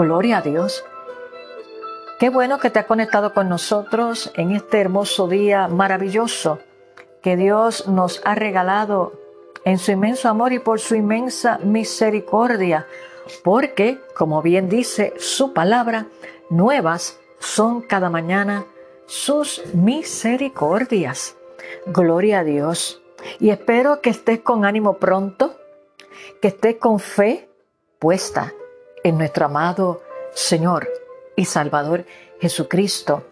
Gloria a Dios. Qué bueno que te has conectado con nosotros en este hermoso día maravilloso que Dios nos ha regalado en su inmenso amor y por su inmensa misericordia, porque, como bien dice su palabra, nuevas son cada mañana sus misericordias. Gloria a Dios. Y espero que estés con ánimo pronto, que estés con fe puesta en nuestro amado Señor y Salvador Jesucristo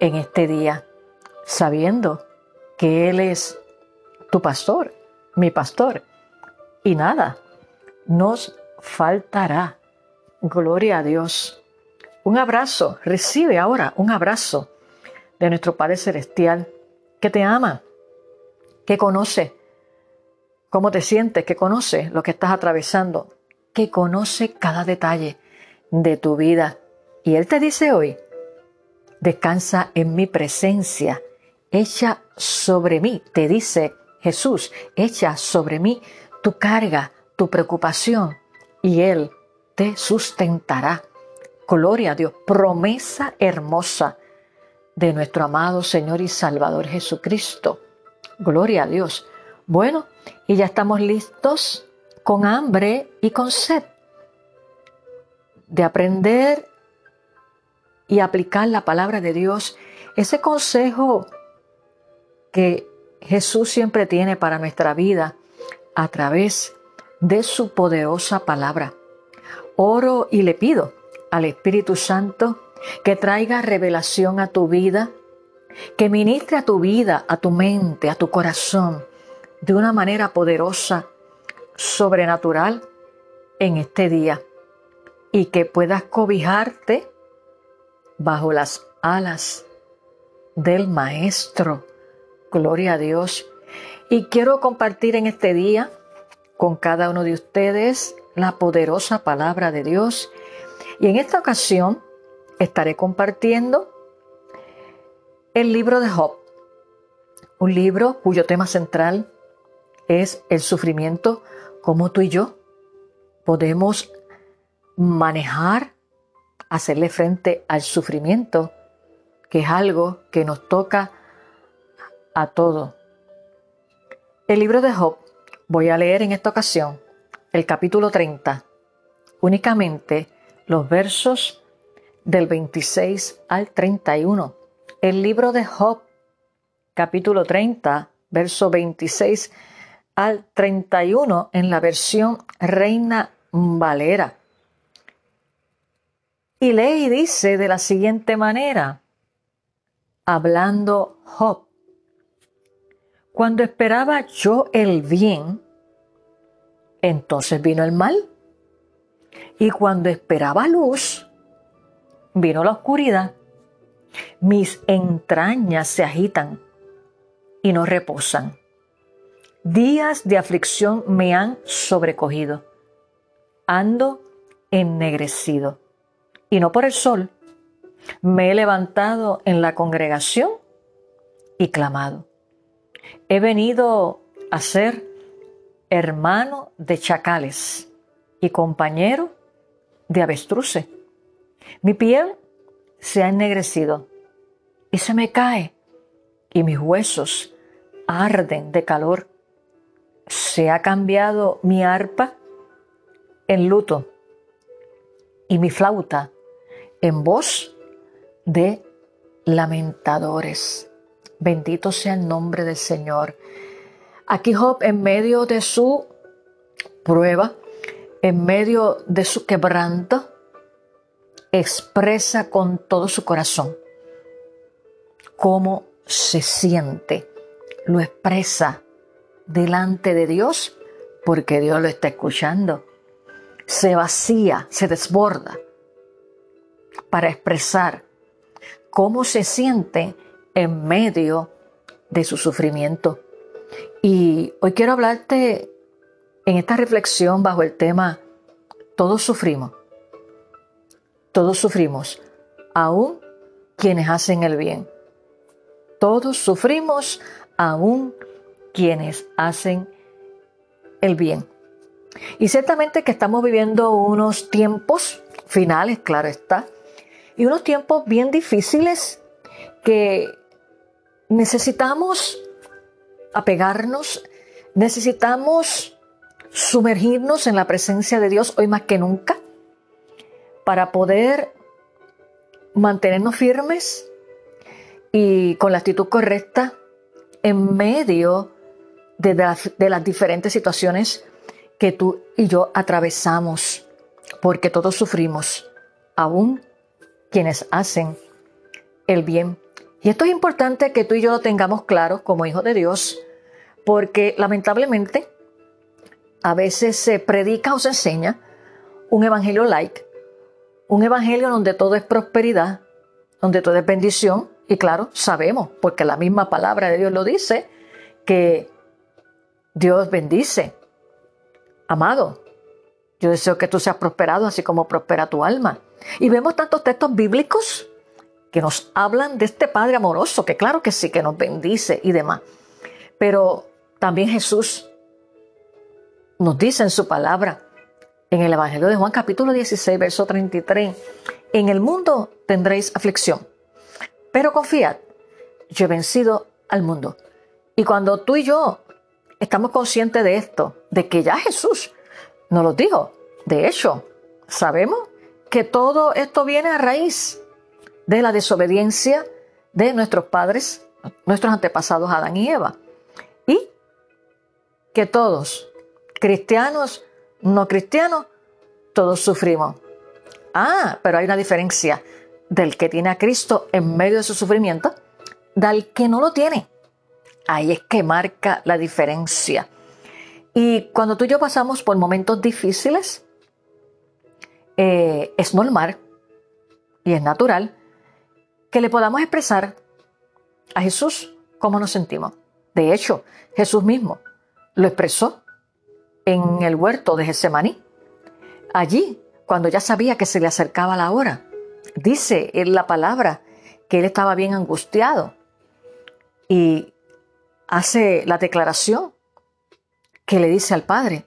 en este día, sabiendo que Él es tu pastor, mi pastor, y nada nos faltará. Gloria a Dios. Un abrazo, recibe ahora un abrazo de nuestro Padre Celestial que te ama, que conoce cómo te sientes, que conoce lo que estás atravesando, que conoce cada detalle de tu vida. Y Él te dice hoy, descansa en mi presencia, echa sobre mí, te dice Jesús, echa sobre mí tu carga, tu preocupación, y Él te sustentará. Gloria a Dios, promesa hermosa de nuestro amado Señor y Salvador Jesucristo. Gloria a Dios. Bueno, y ya estamos listos con hambre y con sed, de aprender y aplicar la palabra de Dios, ese consejo que Jesús siempre tiene para nuestra vida a través de su poderosa palabra. Oro y le pido al Espíritu Santo que traiga revelación a tu vida, que ministre a tu vida, a tu mente, a tu corazón, de una manera poderosa sobrenatural en este día y que puedas cobijarte bajo las alas del Maestro. Gloria a Dios. Y quiero compartir en este día con cada uno de ustedes la poderosa palabra de Dios. Y en esta ocasión estaré compartiendo el libro de Job, un libro cuyo tema central es el sufrimiento cómo tú y yo podemos manejar, hacerle frente al sufrimiento, que es algo que nos toca a todos. El libro de Job, voy a leer en esta ocasión el capítulo 30, únicamente los versos del 26 al 31. El libro de Job, capítulo 30, verso 26 al 31 en la versión Reina Valera. Y lee y dice de la siguiente manera, hablando Job, cuando esperaba yo el bien, entonces vino el mal. Y cuando esperaba luz, vino la oscuridad. Mis entrañas se agitan y no reposan. Días de aflicción me han sobrecogido. Ando ennegrecido. Y no por el sol. Me he levantado en la congregación y clamado. He venido a ser hermano de chacales y compañero de avestruces. Mi piel se ha ennegrecido y se me cae y mis huesos arden de calor se ha cambiado mi arpa en luto y mi flauta en voz de lamentadores. Bendito sea el nombre del Señor. Aquí Job en medio de su prueba, en medio de su quebranto, expresa con todo su corazón cómo se siente, lo expresa delante de Dios porque Dios lo está escuchando. Se vacía, se desborda para expresar cómo se siente en medio de su sufrimiento. Y hoy quiero hablarte en esta reflexión bajo el tema Todos sufrimos. Todos sufrimos, aún quienes hacen el bien. Todos sufrimos, aún quienes hacen el bien. Y ciertamente que estamos viviendo unos tiempos finales, claro está, y unos tiempos bien difíciles que necesitamos apegarnos, necesitamos sumergirnos en la presencia de Dios hoy más que nunca para poder mantenernos firmes y con la actitud correcta en medio de, las diferentes situaciones que tú y yo atravesamos, porque todos sufrimos, aún quienes hacen el bien. Y esto es importante que tú y yo lo tengamos claro como hijos de Dios, porque lamentablemente a veces se predica o se enseña un evangelio like, un evangelio donde todo es prosperidad, donde todo es bendición, y claro, sabemos, porque la misma palabra de Dios lo dice, que Dios bendice. Amado, yo deseo que tú seas prosperado así como prospera tu alma. Y vemos tantos textos bíblicos que nos hablan de este Padre amoroso, que claro que sí, que nos bendice y demás. Pero también Jesús nos dice en su palabra, en el Evangelio de Juan capítulo 16, verso 33, en el mundo tendréis aflicción, pero confiad, yo he vencido al mundo. Y cuando tú y yo estamos conscientes de esto, de que ya Jesús nos lo dijo, de hecho, sabemos que todo esto viene a raíz de la desobediencia de nuestros padres, nuestros antepasados Adán y Eva. Y que todos, cristianos, no cristianos, todos sufrimos. Ah, pero hay una diferencia del que tiene a Cristo en medio de su sufrimiento del que no lo tiene. Ahí es que marca la diferencia. Y cuando tú y yo pasamos por momentos difíciles, eh, es normal y es natural que le podamos expresar a Jesús cómo nos sentimos. De hecho, Jesús mismo lo expresó en el huerto de Getsemaní. Allí, cuando ya sabía que se le acercaba la hora, dice en la palabra que él estaba bien angustiado y hace la declaración que le dice al Padre,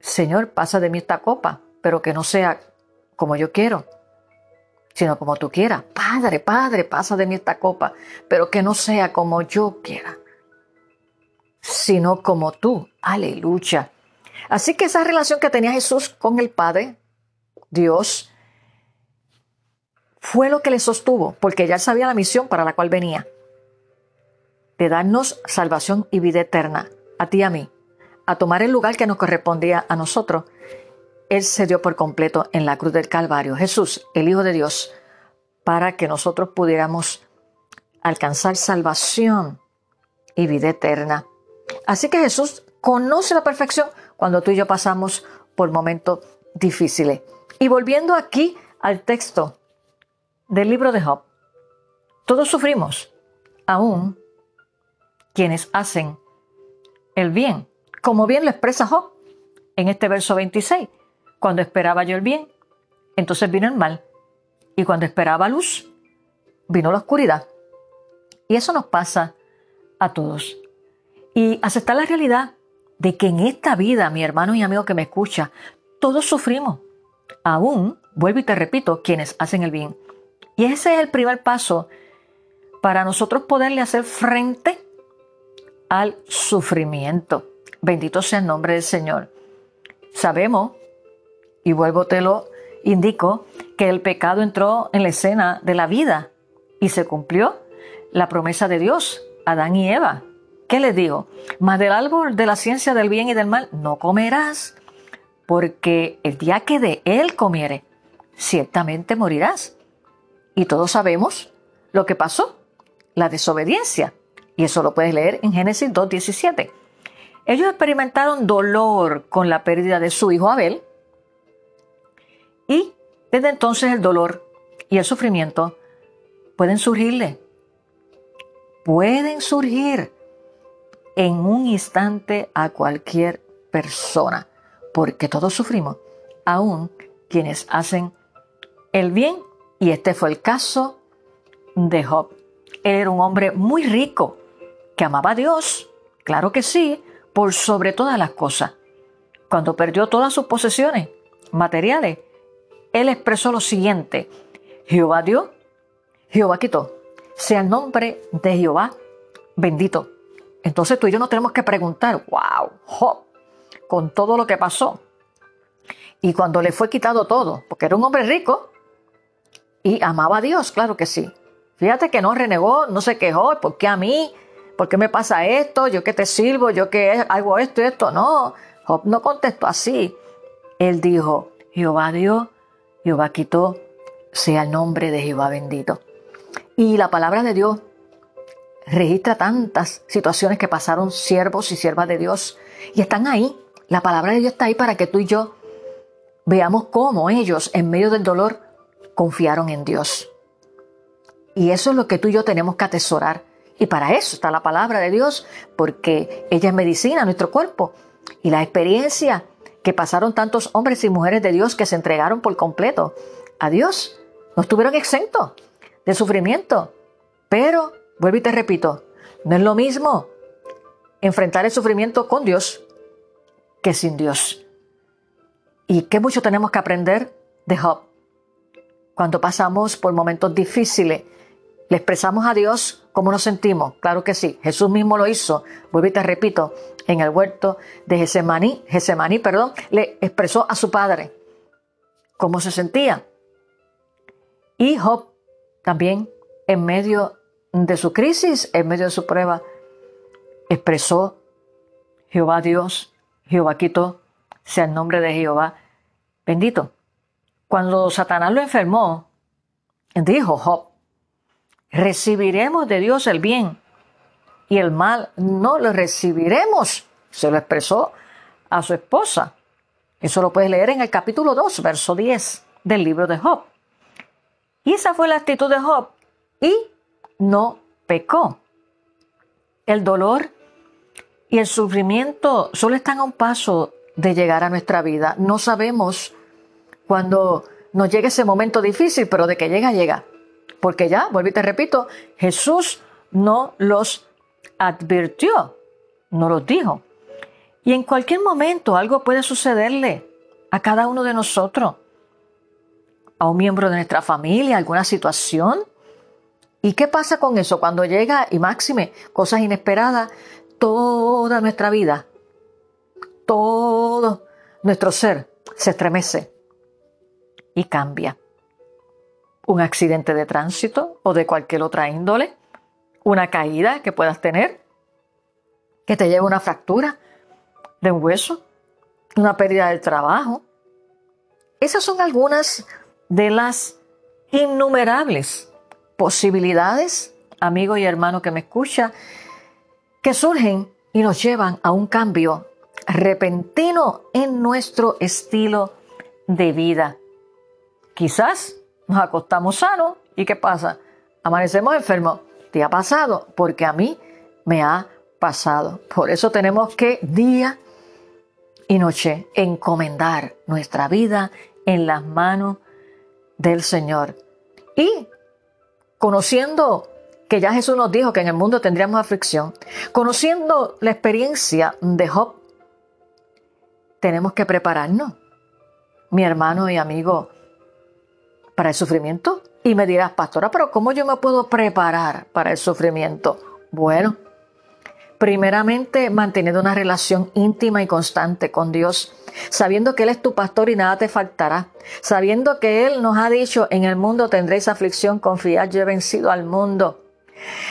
Señor, pasa de mí esta copa, pero que no sea como yo quiero, sino como tú quieras. Padre, Padre, pasa de mí esta copa, pero que no sea como yo quiera, sino como tú. Aleluya. Así que esa relación que tenía Jesús con el Padre, Dios, fue lo que le sostuvo, porque ya sabía la misión para la cual venía, de darnos salvación y vida eterna, a ti y a mí a tomar el lugar que nos correspondía a nosotros, Él se dio por completo en la cruz del Calvario, Jesús, el Hijo de Dios, para que nosotros pudiéramos alcanzar salvación y vida eterna. Así que Jesús conoce la perfección cuando tú y yo pasamos por momentos difíciles. Y volviendo aquí al texto del libro de Job, todos sufrimos, aún quienes hacen el bien como bien lo expresa Job en este verso 26. Cuando esperaba yo el bien, entonces vino el mal. Y cuando esperaba luz, vino la oscuridad. Y eso nos pasa a todos. Y aceptar la realidad de que en esta vida, mi hermano y amigo que me escucha, todos sufrimos. Aún, vuelvo y te repito, quienes hacen el bien. Y ese es el primer paso para nosotros poderle hacer frente al sufrimiento. Bendito sea el nombre del Señor. Sabemos, y vuelvo te lo indico, que el pecado entró en la escena de la vida y se cumplió la promesa de Dios, Adán y Eva. ¿Qué les digo? Más del árbol de la ciencia del bien y del mal no comerás, porque el día que de él comiere, ciertamente morirás. Y todos sabemos lo que pasó, la desobediencia. Y eso lo puedes leer en Génesis 2.17. Ellos experimentaron dolor con la pérdida de su hijo Abel y Desde entonces el dolor y el sufrimiento pueden surgirle. Pueden surgir en un instante a cualquier persona, porque todos sufrimos, aún quienes hacen el bien, y este fue el caso de Job. Él era un hombre muy rico, que amaba a Dios, claro que sí, por sobre todas las cosas. Cuando perdió todas sus posesiones materiales, él expresó lo siguiente, Jehová dio, Jehová quitó, sea el nombre de Jehová bendito. Entonces tú y yo nos tenemos que preguntar, wow, Job, con todo lo que pasó, y cuando le fue quitado todo, porque era un hombre rico y amaba a Dios, claro que sí. Fíjate que no renegó, no se quejó, ¿por qué a mí? ¿Por qué me pasa esto? ¿Yo que te sirvo? ¿Yo que hago esto y esto? No, Job no contestó así. Él dijo, Jehová dio, Jehová quitó, sea el nombre de Jehová bendito. Y la palabra de Dios registra tantas situaciones que pasaron siervos y siervas de Dios y están ahí. La palabra de Dios está ahí para que tú y yo veamos cómo ellos en medio del dolor confiaron en Dios. Y eso es lo que tú y yo tenemos que atesorar. Y para eso está la palabra de Dios, porque ella es medicina nuestro cuerpo. Y la experiencia que pasaron tantos hombres y mujeres de Dios que se entregaron por completo a Dios, no estuvieron exentos de sufrimiento. Pero, vuelvo y te repito, no es lo mismo enfrentar el sufrimiento con Dios que sin Dios. Y qué mucho tenemos que aprender de Job. Cuando pasamos por momentos difíciles, le expresamos a Dios cómo nos sentimos. Claro que sí, Jesús mismo lo hizo. Vuelvo y te repito, en el huerto de Gesemaní, Gesemaní, perdón, le expresó a su padre cómo se sentía. Y Job también, en medio de su crisis, en medio de su prueba, expresó Jehová Dios, Jehová quitó, sea el nombre de Jehová bendito. Cuando Satanás lo enfermó, dijo Job, recibiremos de Dios el bien y el mal no lo recibiremos. Se lo expresó a su esposa. Eso lo puedes leer en el capítulo 2, verso 10 del libro de Job. Y esa fue la actitud de Job y no pecó. El dolor y el sufrimiento solo están a un paso de llegar a nuestra vida. No sabemos cuándo nos llegue ese momento difícil, pero de que llega, llega. Porque ya, y te repito, Jesús no los advirtió, no los dijo. Y en cualquier momento algo puede sucederle a cada uno de nosotros, a un miembro de nuestra familia, alguna situación. ¿Y qué pasa con eso? Cuando llega, y máxime, cosas inesperadas, toda nuestra vida todo nuestro ser se estremece y cambia. Un accidente de tránsito o de cualquier otra índole, una caída que puedas tener, que te lleve una fractura de un hueso, una pérdida del trabajo. Esas son algunas de las innumerables posibilidades, amigo y hermano que me escucha, que surgen y nos llevan a un cambio repentino en nuestro estilo de vida. Quizás nos acostamos sanos y ¿qué pasa? Amanecemos enfermos. ¿Te ha pasado? Porque a mí me ha pasado. Por eso tenemos que día y noche encomendar nuestra vida en las manos del Señor. Y conociendo que ya Jesús nos dijo que en el mundo tendríamos aflicción, conociendo la experiencia de Job, tenemos que prepararnos, mi hermano y amigo, para el sufrimiento. Y me dirás, pastora, pero ¿cómo yo me puedo preparar para el sufrimiento? Bueno, primeramente manteniendo una relación íntima y constante con Dios, sabiendo que Él es tu pastor y nada te faltará, sabiendo que Él nos ha dicho, en el mundo tendréis aflicción, confiad, yo he vencido al mundo.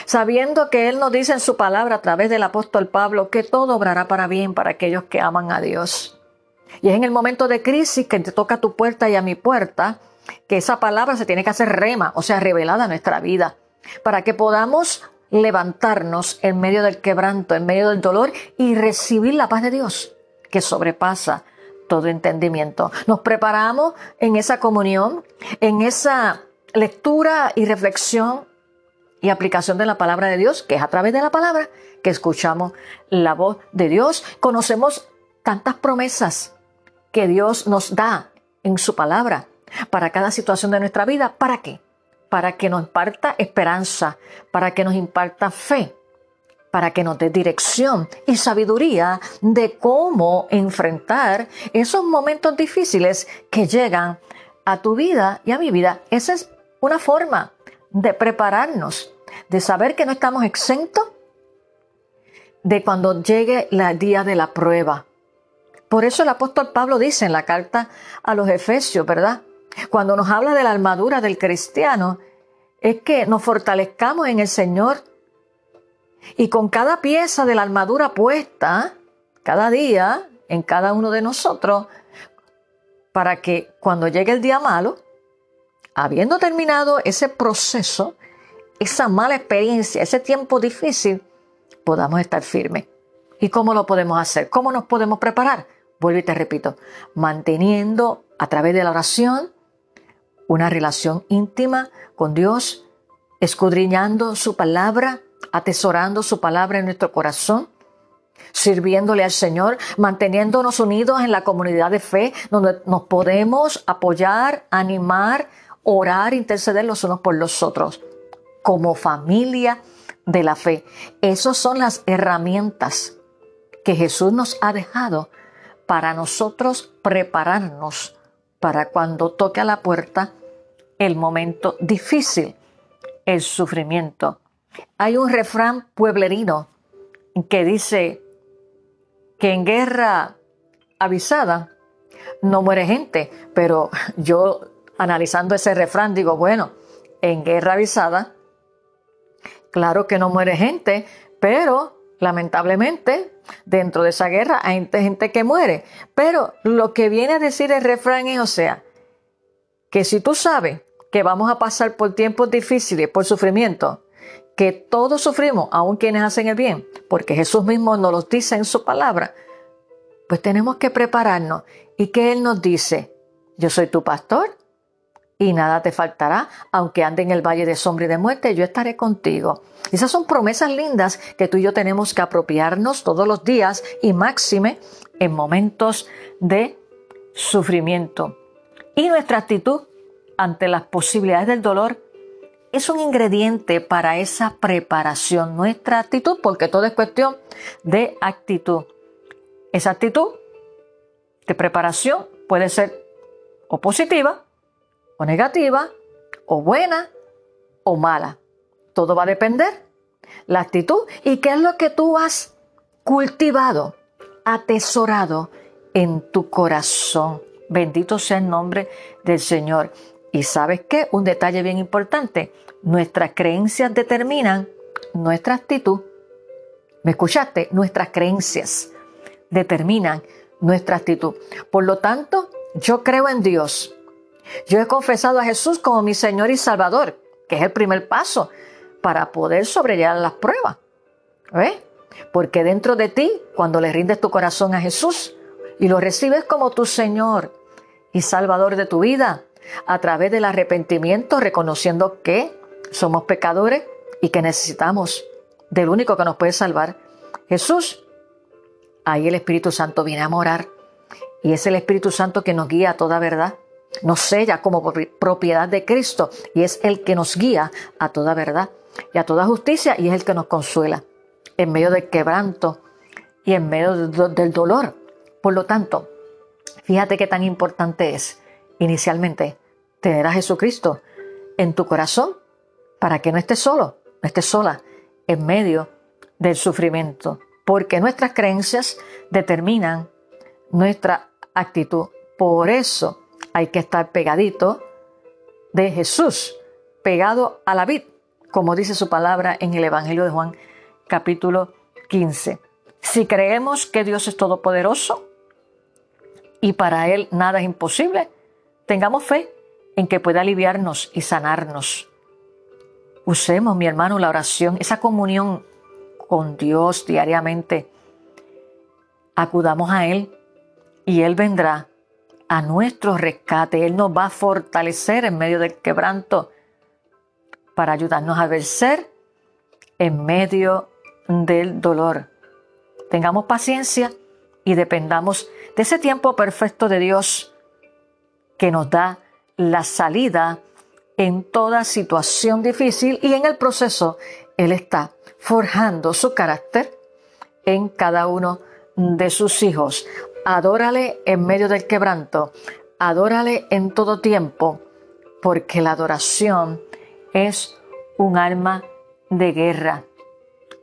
Sabiendo que Él nos dice en su palabra a través del apóstol Pablo que todo obrará para bien para aquellos que aman a Dios. Y es en el momento de crisis que te toca a tu puerta y a mi puerta que esa palabra se tiene que hacer rema, o sea, revelada a nuestra vida, para que podamos levantarnos en medio del quebranto, en medio del dolor y recibir la paz de Dios que sobrepasa todo entendimiento. Nos preparamos en esa comunión, en esa lectura y reflexión y aplicación de la palabra de Dios, que es a través de la palabra que escuchamos la voz de Dios. Conocemos tantas promesas que Dios nos da en su palabra para cada situación de nuestra vida. ¿Para qué? Para que nos imparta esperanza, para que nos imparta fe, para que nos dé dirección y sabiduría de cómo enfrentar esos momentos difíciles que llegan a tu vida y a mi vida. Esa es una forma de prepararnos, de saber que no estamos exentos de cuando llegue el día de la prueba. Por eso el apóstol Pablo dice en la carta a los Efesios, ¿verdad? Cuando nos habla de la armadura del cristiano, es que nos fortalezcamos en el Señor y con cada pieza de la armadura puesta, cada día, en cada uno de nosotros, para que cuando llegue el día malo, habiendo terminado ese proceso, esa mala experiencia, ese tiempo difícil, podamos estar firmes. ¿Y cómo lo podemos hacer? ¿Cómo nos podemos preparar? Vuelvo y te repito, manteniendo a través de la oración una relación íntima con Dios, escudriñando su palabra, atesorando su palabra en nuestro corazón, sirviéndole al Señor, manteniéndonos unidos en la comunidad de fe, donde nos podemos apoyar, animar, orar, interceder los unos por los otros, como familia de la fe. Esas son las herramientas que Jesús nos ha dejado para nosotros prepararnos para cuando toque a la puerta el momento difícil, el sufrimiento. Hay un refrán pueblerino que dice que en guerra avisada no muere gente, pero yo analizando ese refrán digo, bueno, en guerra avisada, claro que no muere gente, pero lamentablemente dentro de esa guerra hay gente que muere. Pero lo que viene a decir el refrán es, o sea, que si tú sabes que vamos a pasar por tiempos difíciles, por sufrimiento, que todos sufrimos, aun quienes hacen el bien, porque Jesús mismo nos lo dice en su palabra, pues tenemos que prepararnos. ¿Y que Él nos dice? Yo soy tu pastor y nada te faltará, aunque ande en el valle de sombra y de muerte, yo estaré contigo. Esas son promesas lindas que tú y yo tenemos que apropiarnos todos los días y máxime en momentos de sufrimiento. Y nuestra actitud ante las posibilidades del dolor es un ingrediente para esa preparación, nuestra actitud, porque todo es cuestión de actitud. Esa actitud de preparación puede ser o positiva, o negativa, o buena, o mala. Todo va a depender la actitud y qué es lo que tú has cultivado, atesorado en tu corazón. Bendito sea el nombre del Señor. Y sabes qué? Un detalle bien importante. Nuestras creencias determinan nuestra actitud. ¿Me escuchaste? Nuestras creencias determinan nuestra actitud. Por lo tanto, yo creo en Dios. Yo he confesado a Jesús como mi Señor y Salvador, que es el primer paso para poder sobrellevar las pruebas. ¿Ves? Porque dentro de ti, cuando le rindes tu corazón a Jesús y lo recibes como tu Señor y Salvador de tu vida, a través del arrepentimiento, reconociendo que somos pecadores y que necesitamos del único que nos puede salvar, Jesús. Ahí el Espíritu Santo viene a morar y es el Espíritu Santo que nos guía a toda verdad, nos sella como propiedad de Cristo y es el que nos guía a toda verdad y a toda justicia y es el que nos consuela en medio del quebranto y en medio del dolor. Por lo tanto, fíjate qué tan importante es inicialmente tener a Jesucristo en tu corazón para que no estés solo, no estés sola en medio del sufrimiento, porque nuestras creencias determinan nuestra actitud. Por eso hay que estar pegadito de Jesús, pegado a la vid, como dice su palabra en el Evangelio de Juan capítulo 15. Si creemos que Dios es todopoderoso y para Él nada es imposible, tengamos fe en que pueda aliviarnos y sanarnos. Usemos, mi hermano, la oración, esa comunión con Dios diariamente. Acudamos a Él y Él vendrá a nuestro rescate. Él nos va a fortalecer en medio del quebranto para ayudarnos a vencer en medio del dolor. Tengamos paciencia y dependamos de ese tiempo perfecto de Dios que nos da la salida en toda situación difícil y en el proceso Él está forjando su carácter en cada uno de sus hijos. Adórale en medio del quebranto, adórale en todo tiempo, porque la adoración es un arma de guerra.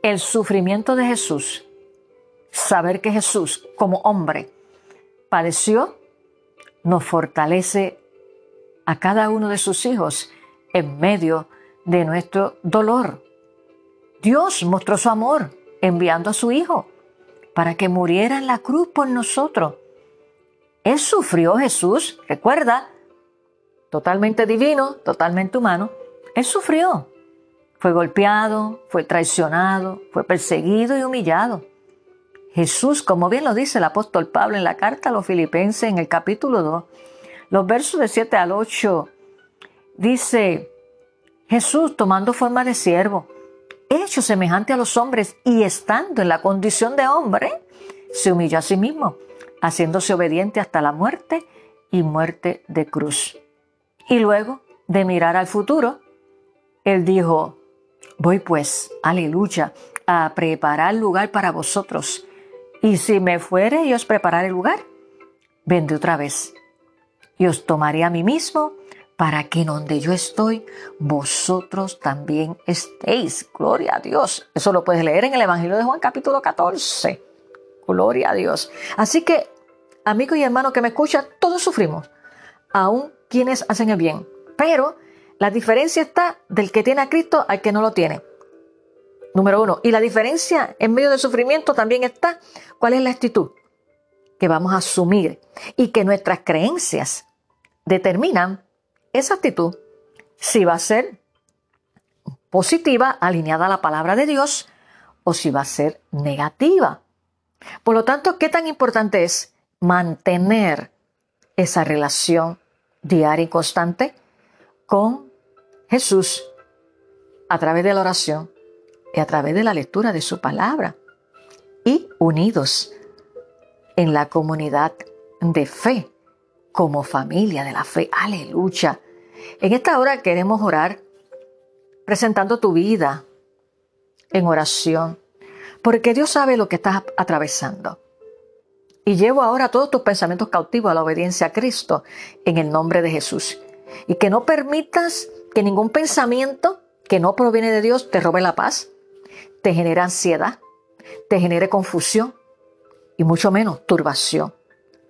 El sufrimiento de Jesús, saber que Jesús como hombre padeció, nos fortalece a cada uno de sus hijos en medio de nuestro dolor. Dios mostró su amor enviando a su Hijo para que muriera en la cruz por nosotros. Él sufrió Jesús, recuerda, totalmente divino, totalmente humano. Él sufrió. Fue golpeado, fue traicionado, fue perseguido y humillado. Jesús, como bien lo dice el apóstol Pablo en la carta a los filipenses en el capítulo 2, los versos de 7 al 8 dice, Jesús tomando forma de siervo, hecho semejante a los hombres y estando en la condición de hombre, se humilló a sí mismo, haciéndose obediente hasta la muerte y muerte de cruz. Y luego de mirar al futuro, él dijo, voy pues, aleluya, a preparar lugar para vosotros. Y si me fuere y os preparar el lugar, vendré otra vez y os tomaré a mí mismo para que en donde yo estoy, vosotros también estéis. Gloria a Dios. Eso lo puedes leer en el Evangelio de Juan capítulo 14. Gloria a Dios. Así que, amigo y hermano que me escuchan, todos sufrimos, aun quienes hacen el bien. Pero la diferencia está del que tiene a Cristo al que no lo tiene. Número uno. Y la diferencia en medio del sufrimiento también está cuál es la actitud que vamos a asumir y que nuestras creencias determinan esa actitud si va a ser positiva, alineada a la palabra de Dios, o si va a ser negativa. Por lo tanto, ¿qué tan importante es mantener esa relación diaria y constante con Jesús a través de la oración y a través de la lectura de su palabra y unidos en la comunidad de fe como familia de la fe. Aleluya. En esta hora queremos orar presentando tu vida en oración, porque Dios sabe lo que estás atravesando. Y llevo ahora todos tus pensamientos cautivos a la obediencia a Cristo en el nombre de Jesús. Y que no permitas que ningún pensamiento que no proviene de Dios te robe la paz, te genere ansiedad, te genere confusión y mucho menos turbación,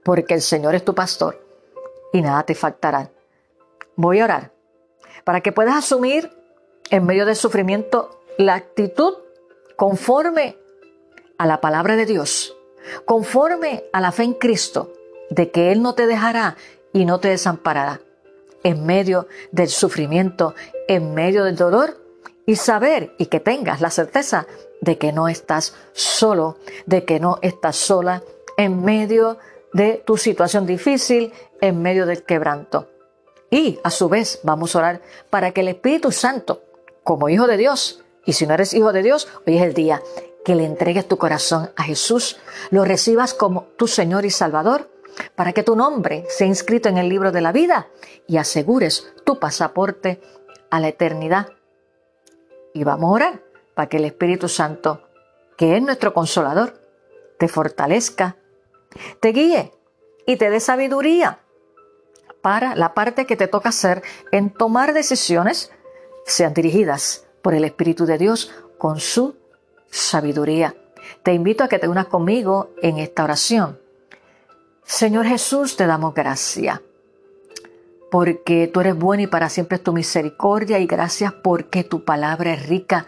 porque el Señor es tu pastor y nada te faltará. Voy a orar para que puedas asumir en medio del sufrimiento la actitud conforme a la palabra de Dios, conforme a la fe en Cristo, de que Él no te dejará y no te desamparará en medio del sufrimiento, en medio del dolor, y saber y que tengas la certeza de que no estás solo, de que no estás sola en medio de tu situación difícil, en medio del quebranto. Y a su vez vamos a orar para que el Espíritu Santo, como hijo de Dios, y si no eres hijo de Dios, hoy es el día que le entregues tu corazón a Jesús, lo recibas como tu Señor y Salvador, para que tu nombre sea inscrito en el libro de la vida y asegures tu pasaporte a la eternidad. Y vamos a orar para que el Espíritu Santo, que es nuestro consolador, te fortalezca, te guíe y te dé sabiduría para la parte que te toca hacer en tomar decisiones, sean dirigidas por el Espíritu de Dios con su sabiduría. Te invito a que te unas conmigo en esta oración. Señor Jesús, te damos gracias porque tú eres bueno y para siempre es tu misericordia y gracias porque tu palabra es rica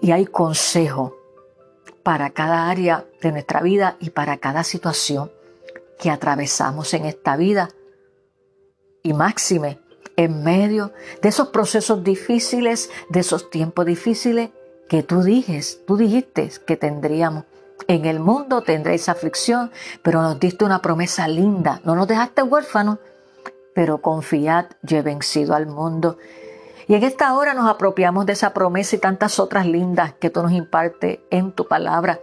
y hay consejo para cada área de nuestra vida y para cada situación que atravesamos en esta vida. Y máxime, en medio de esos procesos difíciles, de esos tiempos difíciles que tú dijes, tú dijiste que tendríamos. En el mundo tendréis aflicción, pero nos diste una promesa linda. No nos dejaste huérfanos, pero confiad, yo vencido al mundo. Y en esta hora nos apropiamos de esa promesa y tantas otras lindas que tú nos impartes en tu palabra.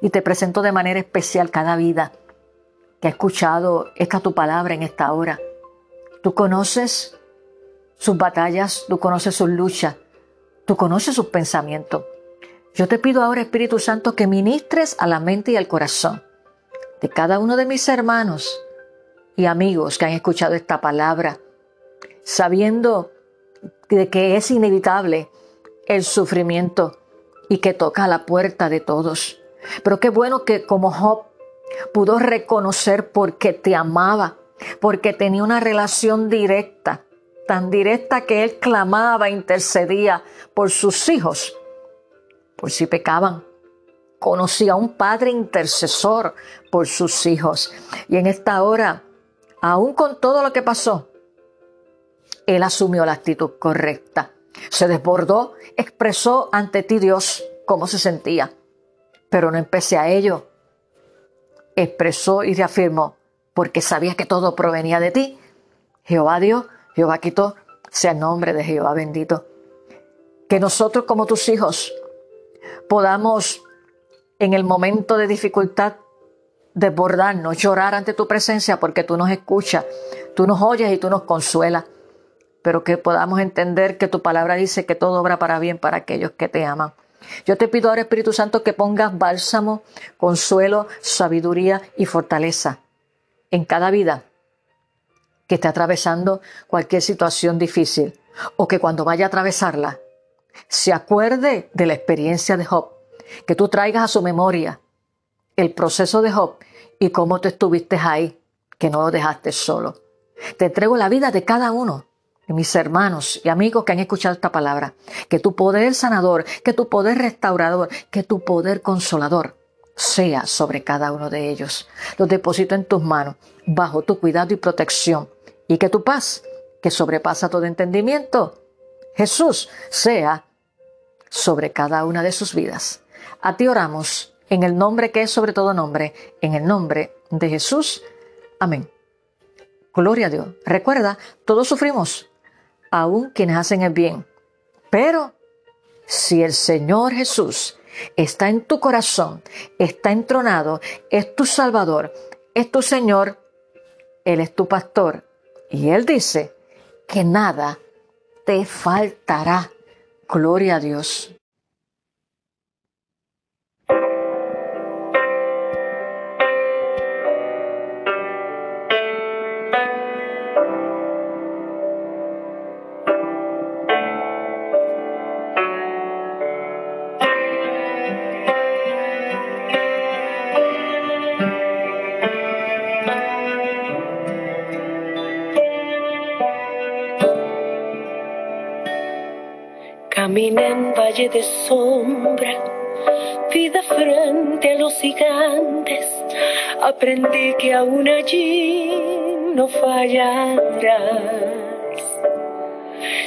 Y te presento de manera especial cada vida que ha escuchado esta tu palabra en esta hora. Tú conoces sus batallas, tú conoces sus luchas, tú conoces sus pensamientos. Yo te pido ahora, Espíritu Santo, que ministres a la mente y al corazón de cada uno de mis hermanos y amigos que han escuchado esta palabra, sabiendo de que es inevitable el sufrimiento y que toca a la puerta de todos. Pero qué bueno que como Job pudo reconocer porque te amaba, porque tenía una relación directa, tan directa que él clamaba, intercedía por sus hijos, por si pecaban. Conocía a un padre intercesor por sus hijos. Y en esta hora, aún con todo lo que pasó, él asumió la actitud correcta. Se desbordó, expresó ante ti Dios cómo se sentía. Pero no empecé a ello. Expresó y reafirmó, porque sabía que todo provenía de ti. Jehová dio, Jehová quitó, sea el nombre de Jehová bendito. Que nosotros como tus hijos podamos en el momento de dificultad desbordarnos, llorar ante tu presencia porque tú nos escuchas, tú nos oyes y tú nos consuelas pero que podamos entender que tu palabra dice que todo obra para bien para aquellos que te aman. Yo te pido ahora, Espíritu Santo, que pongas bálsamo, consuelo, sabiduría y fortaleza en cada vida que esté atravesando cualquier situación difícil o que cuando vaya a atravesarla se acuerde de la experiencia de Job, que tú traigas a su memoria el proceso de Job y cómo tú estuviste ahí, que no lo dejaste solo. Te entrego la vida de cada uno mis hermanos y amigos que han escuchado esta palabra, que tu poder sanador, que tu poder restaurador, que tu poder consolador sea sobre cada uno de ellos. Los deposito en tus manos, bajo tu cuidado y protección, y que tu paz, que sobrepasa todo entendimiento, Jesús, sea sobre cada una de sus vidas. A ti oramos en el nombre que es sobre todo nombre, en el nombre de Jesús. Amén. Gloria a Dios. Recuerda, todos sufrimos, aún quienes hacen el bien. Pero si el Señor Jesús está en tu corazón, está entronado, es tu Salvador, es tu Señor, Él es tu pastor. Y Él dice que nada te faltará. Gloria a Dios. En valle de sombra, vida frente a los gigantes, aprendí que aún allí no fallarás.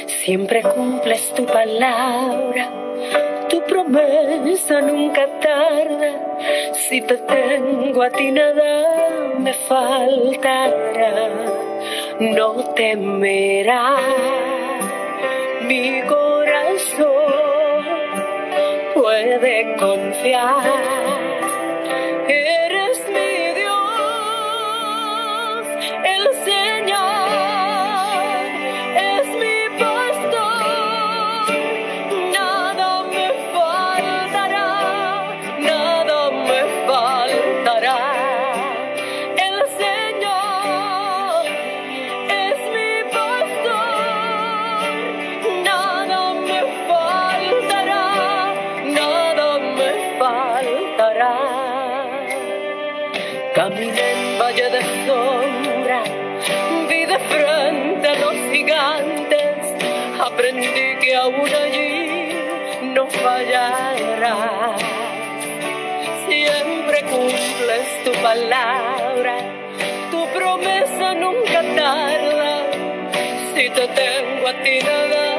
Siempre cumples tu palabra, tu promesa nunca tarda. Si te tengo a ti nada me faltará, no temerás mi puede confiar. Aprendí que aún allí no fallarás. Siempre cumples tu palabra, tu promesa nunca tarda. Si te tengo a ti nada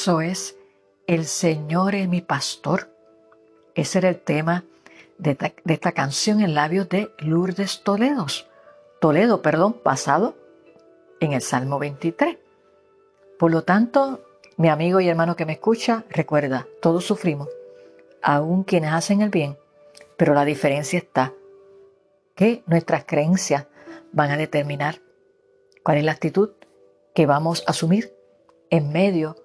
Eso es, el Señor es mi pastor. Ese era el tema de esta, canción en labios de Lourdes Toledo. Toledo, perdón, pasado en el Salmo 23. Por lo tanto, mi amigo y hermano que me escucha, recuerda, todos sufrimos, aún quienes hacen el bien, pero la diferencia está que nuestras creencias van a determinar cuál es la actitud que vamos a asumir en medio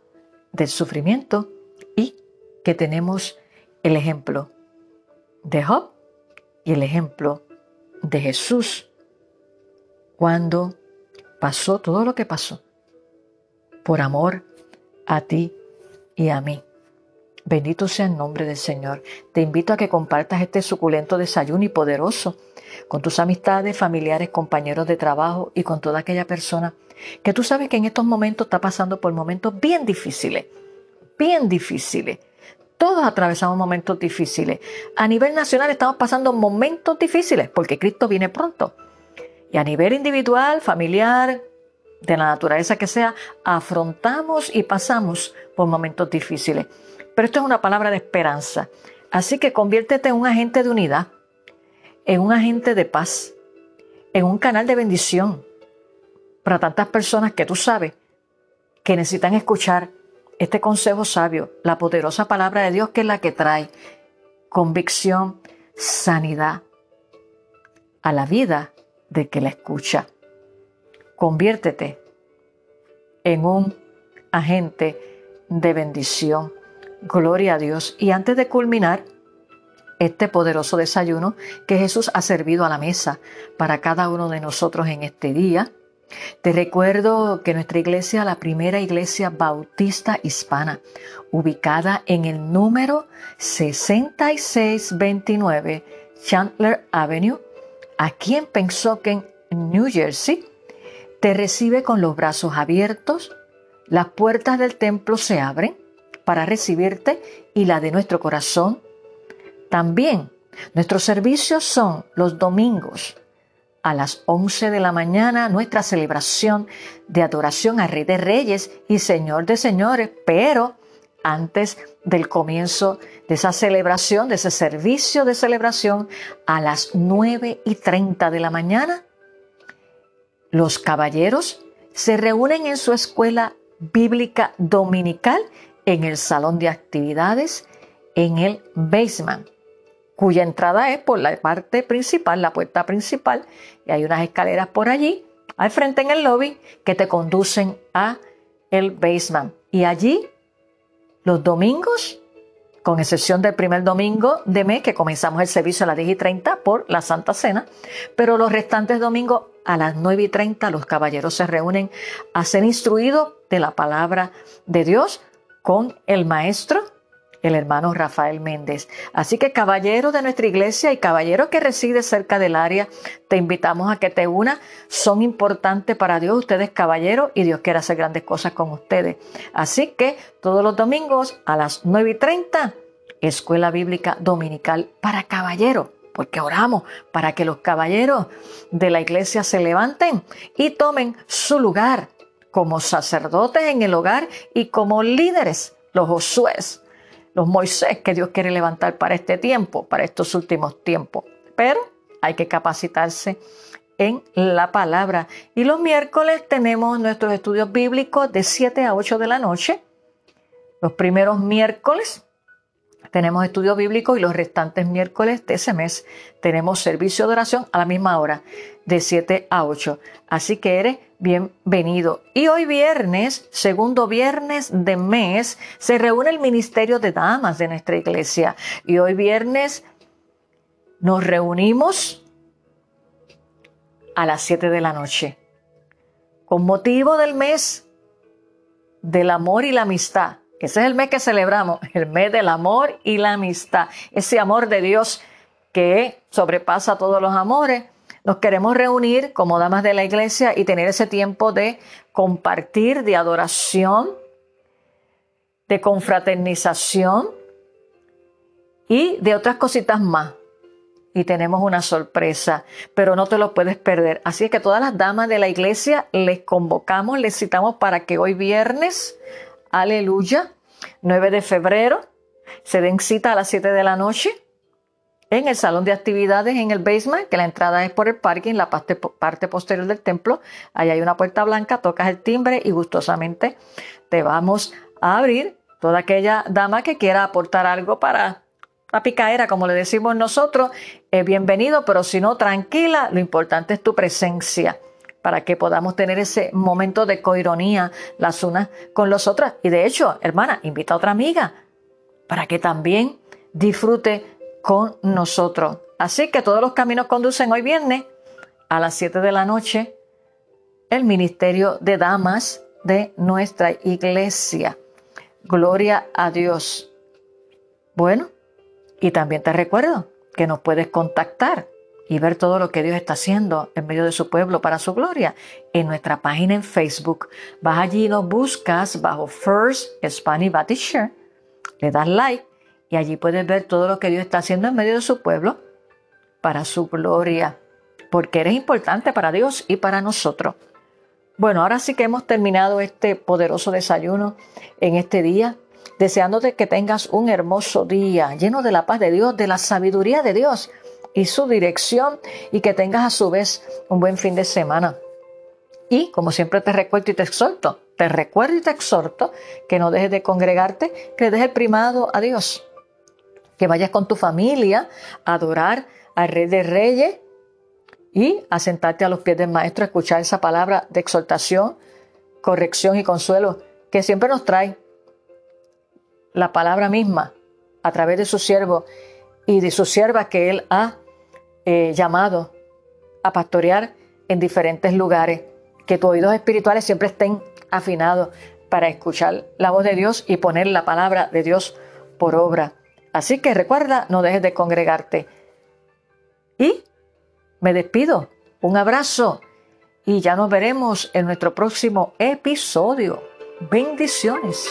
del sufrimiento y que tenemos el ejemplo de Job y el ejemplo de Jesús cuando pasó todo lo que pasó por amor a ti y a mí. Bendito sea el nombre del Señor. Te invito a que compartas este suculento desayuno y poderoso con tus amistades, familiares, compañeros de trabajo y con toda aquella persona que tú sabes que en estos momentos está pasando por momentos bien difíciles, bien difíciles. Todos atravesamos momentos difíciles. A nivel nacional estamos pasando momentos difíciles porque Cristo viene pronto. Y a nivel individual, familiar, de la naturaleza que sea, afrontamos y pasamos por momentos difíciles. Pero esto es una palabra de esperanza. Así que conviértete en un agente de unidad, en un agente de paz, en un canal de bendición para tantas personas que tú sabes que necesitan escuchar este consejo sabio, la poderosa palabra de Dios que es la que trae convicción, sanidad a la vida de que la escucha. Conviértete en un agente de bendición. Gloria a Dios. Y antes de culminar este poderoso desayuno que Jesús ha servido a la mesa para cada uno de nosotros en este día, te recuerdo que nuestra iglesia, la primera iglesia bautista hispana, ubicada en el número 6629 Chandler Avenue, aquí en Pensoken, New Jersey, te recibe con los brazos abiertos, las puertas del templo se abren para recibirte y la de nuestro corazón. También nuestros servicios son los domingos a las 11 de la mañana nuestra celebración de adoración al Rey de Reyes y Señor de Señores, pero antes del comienzo de esa celebración, de ese servicio de celebración, a las 9 y 30 de la mañana, los caballeros se reúnen en su escuela bíblica dominical en el salón de actividades en el basement cuya entrada es por la parte principal, la puerta principal, y hay unas escaleras por allí, al frente en el lobby, que te conducen a el basement. Y allí, los domingos, con excepción del primer domingo de mes, que comenzamos el servicio a las 10 y 30 por la Santa Cena, pero los restantes domingos a las 9 y 30 los caballeros se reúnen a ser instruidos de la palabra de Dios con el maestro el hermano Rafael Méndez. Así que caballero de nuestra iglesia y caballero que reside cerca del área, te invitamos a que te unas. Son importantes para Dios ustedes caballeros y Dios quiere hacer grandes cosas con ustedes. Así que todos los domingos a las 9 y 30, Escuela Bíblica Dominical para caballeros porque oramos para que los caballeros de la iglesia se levanten y tomen su lugar como sacerdotes en el hogar y como líderes, los Josués los Moisés que Dios quiere levantar para este tiempo, para estos últimos tiempos. Pero hay que capacitarse en la palabra. Y los miércoles tenemos nuestros estudios bíblicos de 7 a 8 de la noche. Los primeros miércoles tenemos estudios bíblicos y los restantes miércoles de ese mes tenemos servicio de oración a la misma hora, de 7 a 8. Así que eres bienvenido. Y hoy viernes, segundo viernes de mes, se reúne el Ministerio de Damas de nuestra iglesia. Y hoy viernes nos reunimos a las 7 de la noche. Con motivo del mes del amor y la amistad. Ese es el mes que celebramos, el mes del amor y la amistad. Ese amor de Dios que sobrepasa todos los amores nos queremos reunir como damas de la iglesia y tener ese tiempo de compartir, de adoración, de confraternización y de otras cositas más. Y tenemos una sorpresa, pero no te lo puedes perder. Así es que todas las damas de la iglesia les convocamos, les citamos para que hoy viernes, aleluya, 9 de febrero, se den cita a las 7 de la noche en el salón de actividades en el basement, que la entrada es por el parking, la parte, parte posterior del templo. Ahí hay una puerta blanca, tocas el timbre y gustosamente te vamos a abrir. Toda aquella dama que quiera aportar algo para la picaera, como le decimos nosotros, es bienvenido, pero si no, tranquila, lo importante es tu presencia para que podamos tener ese momento de coironía las unas con las otras. Y de hecho, hermana, invita a otra amiga para que también disfrute con nosotros. Así que todos los caminos conducen hoy viernes a las 7 de la noche el Ministerio de Damas de nuestra iglesia. Gloria a Dios. Bueno, y también te recuerdo que nos puedes contactar y ver todo lo que Dios está haciendo en medio de su pueblo para su gloria en nuestra página en Facebook. Vas allí y nos buscas bajo First Spanish Baptist Church, le das like y allí puedes ver todo lo que Dios está haciendo en medio de su pueblo para su gloria, porque eres importante para Dios y para nosotros. Bueno, ahora sí que hemos terminado este poderoso desayuno en este día, deseándote que tengas un hermoso día lleno de la paz de Dios, de la sabiduría de Dios y su dirección y que tengas a su vez un buen fin de semana. Y como siempre te recuerdo y te exhorto, te recuerdo y te exhorto que no dejes de congregarte, que le des el primado a Dios que vayas con tu familia a adorar al Rey de Reyes y a sentarte a los pies del Maestro a escuchar esa palabra de exhortación, corrección y consuelo que siempre nos trae la palabra misma a través de su siervo y de su sierva que Él ha eh, llamado a pastorear en diferentes lugares. Que tus oídos espirituales siempre estén afinados para escuchar la voz de Dios y poner la palabra de Dios por obra. Así que recuerda, no dejes de congregarte. Y me despido. Un abrazo y ya nos veremos en nuestro próximo episodio. Bendiciones.